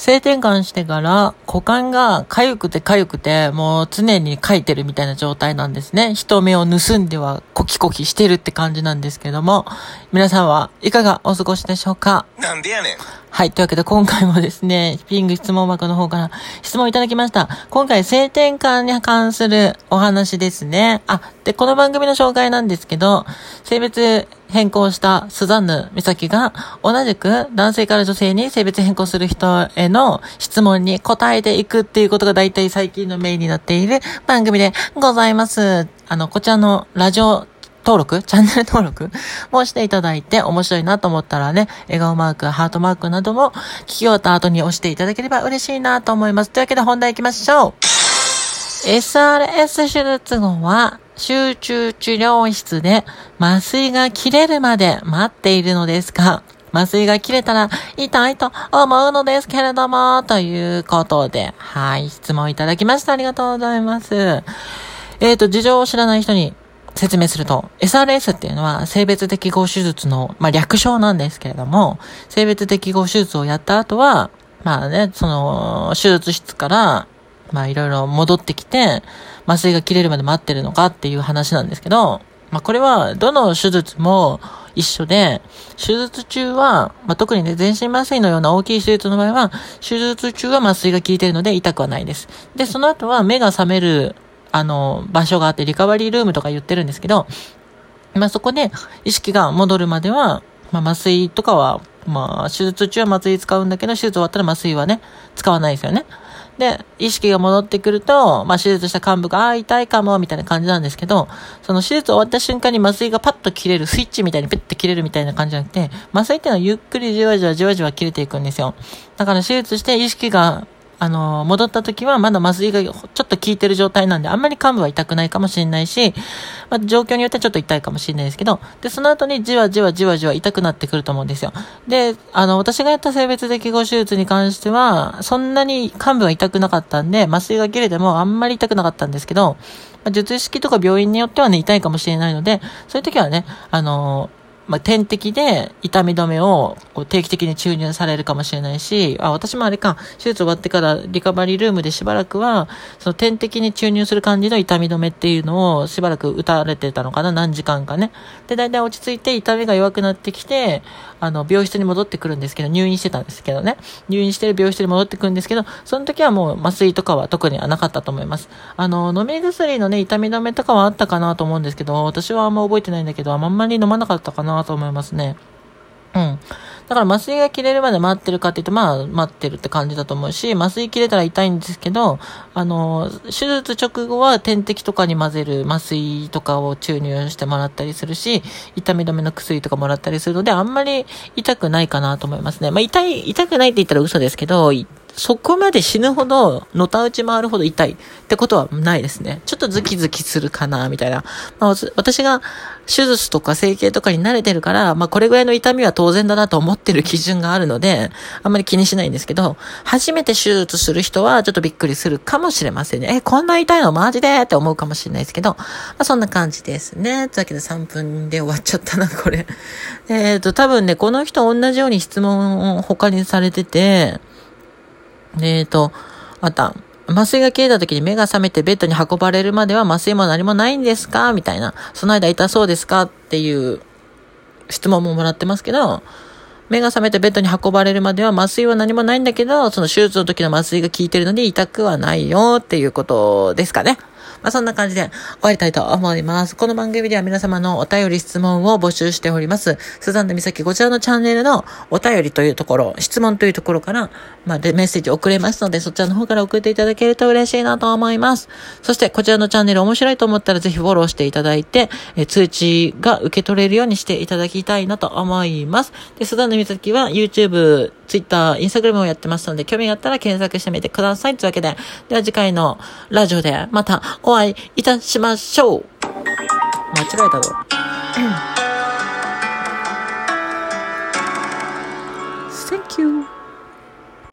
性転換してから股間が痒くて痒くてもう常に書いてるみたいな状態なんですね。人目を盗んではコキコキしてるって感じなんですけども、皆さんはいかがお過ごしでしょうか？なんでやねん。はい。というわけで今回もですね、ピング質問箱の方から質問いただきました。今回性転換に関するお話ですね。あ、で、この番組の紹介なんですけど、性別変更したスザンヌ美咲が同じく男性から女性に性別変更する人への質問に答えていくっていうことが大体最近のメインになっている番組でございます。あの、こちらのラジオ登録チャンネル登録もしていただいて面白いなと思ったらね、笑顔マーク、ハートマークなども聞き終わった後に押していただければ嬉しいなと思います。というわけで本題行きましょう。SRS 手術後は集中治療室で麻酔が切れるまで待っているのですが、麻酔が切れたら痛いと思うのですけれども、ということで、はい、質問いただきました。ありがとうございます。えっ、ー、と、事情を知らない人に説明すると、SRS っていうのは性別適合手術の、まあ、略称なんですけれども、性別適合手術をやった後は、まあね、その、手術室から、まあいろいろ戻ってきて、麻酔が切れるまで待ってるのかっていう話なんですけど、まあこれはどの手術も一緒で、手術中は、まあ特にね、全身麻酔のような大きい手術の場合は、手術中は麻酔が効いてるので痛くはないです。で、その後は目が覚めるあの、場所があって、リカバリールームとか言ってるんですけど、まあ、そこで意識が戻るまでは、まあ、麻酔とかは、まあ、手術中は麻酔使うんだけど、手術終わったら麻酔はね、使わないですよね。で、意識が戻ってくると、まあ、手術した幹部が、ああ、痛いかも、みたいな感じなんですけど、その手術終わった瞬間に麻酔がパッと切れる、スイッチみたいにピッて切れるみたいな感じじゃなくて、麻酔っていうのはゆっくりじわじわじわじわ切れていくんですよ。だから手術して意識があの、戻った時はまだ麻酔がちょっと効いてる状態なんで、あんまり幹部は痛くないかもしれないし、まあ、状況によってはちょっと痛いかもしれないですけど、で、その後にじわじわじわじわ痛くなってくると思うんですよ。で、あの、私がやった性別適合手術に関しては、そんなに幹部は痛くなかったんで、麻酔が切れてもあんまり痛くなかったんですけど、術式とか病院によってはね、痛いかもしれないので、そういう時はね、あの、まあ、点滴で痛み止めをこう定期的に注入されるかもしれないし、あ、私もあれか、手術終わってからリカバリールームでしばらくは、その点滴に注入する感じの痛み止めっていうのをしばらく打たれてたのかな、何時間かね。で、だいたい落ち着いて痛みが弱くなってきて、あの、病室に戻ってくるんですけど、入院してたんですけどね。入院してる病室に戻ってくるんですけど、その時はもう麻酔とかは特にはなかったと思います。あの、飲み薬のね、痛み止めとかはあったかなと思うんですけど、私はあんま覚えてないんだけど、あんまり飲まなかったかなと思いますね。うん。だから麻酔が切れるまで待ってるかって言うと、まあ、待ってるって感じだと思うし、麻酔切れたら痛いんですけど、あの、手術直後は点滴とかに混ぜる麻酔とかを注入してもらったりするし、痛み止めの薬とかもらったりするので、あんまり痛くないかなと思いますね。まあ、痛い、痛くないって言ったら嘘ですけど、そこまで死ぬほど、のたうち回るほど痛いってことはないですね。ちょっとズキズキするかな、みたいな。まあ、私が手術とか整形とかに慣れてるから、まあ、これぐらいの痛みは当然だなと思ってる基準があるので、あんまり気にしないんですけど、初めて手術する人はちょっとびっくりするかもしれませんね。え、こんな痛いのマジでって思うかもしれないですけど、まあ、そんな感じですね。というわけで3分で終わっちゃったな、これ。えっ、ー、と、多分ね、この人同じように質問を他にされてて、えっ、ー、と、あた。麻酔が切れた時に目が覚めてベッドに運ばれるまでは麻酔も何もないんですか？みたいな。その間痛そうですか？っていう質問ももらってますけど、目が覚めてベッドに運ばれるまでは麻酔は何もないんだけど、その手術の時の麻酔が効いてるので痛くはないよっていうことですかね。まあ、そんな感じで終わりたいと思います。この番組では皆様のお便り質問を募集しております。スザンヌ美咲こちらのチャンネルのお便りというところ、質問というところから、まあ、メッセージ送れますので、そちらの方から送っていただけると嬉しいなと思います。そしてこちらのチャンネル面白いと思ったらぜひフォローしていただいて、え通知が受け取れるようにしていただきたいなと思います。で、スザンヌ美咲は YouTube、Twitter、Instagram やってますので、興味があったら検索してみてください。というわけで、では次回のラジオでまたお会いいたしましょう。間違えたぞ。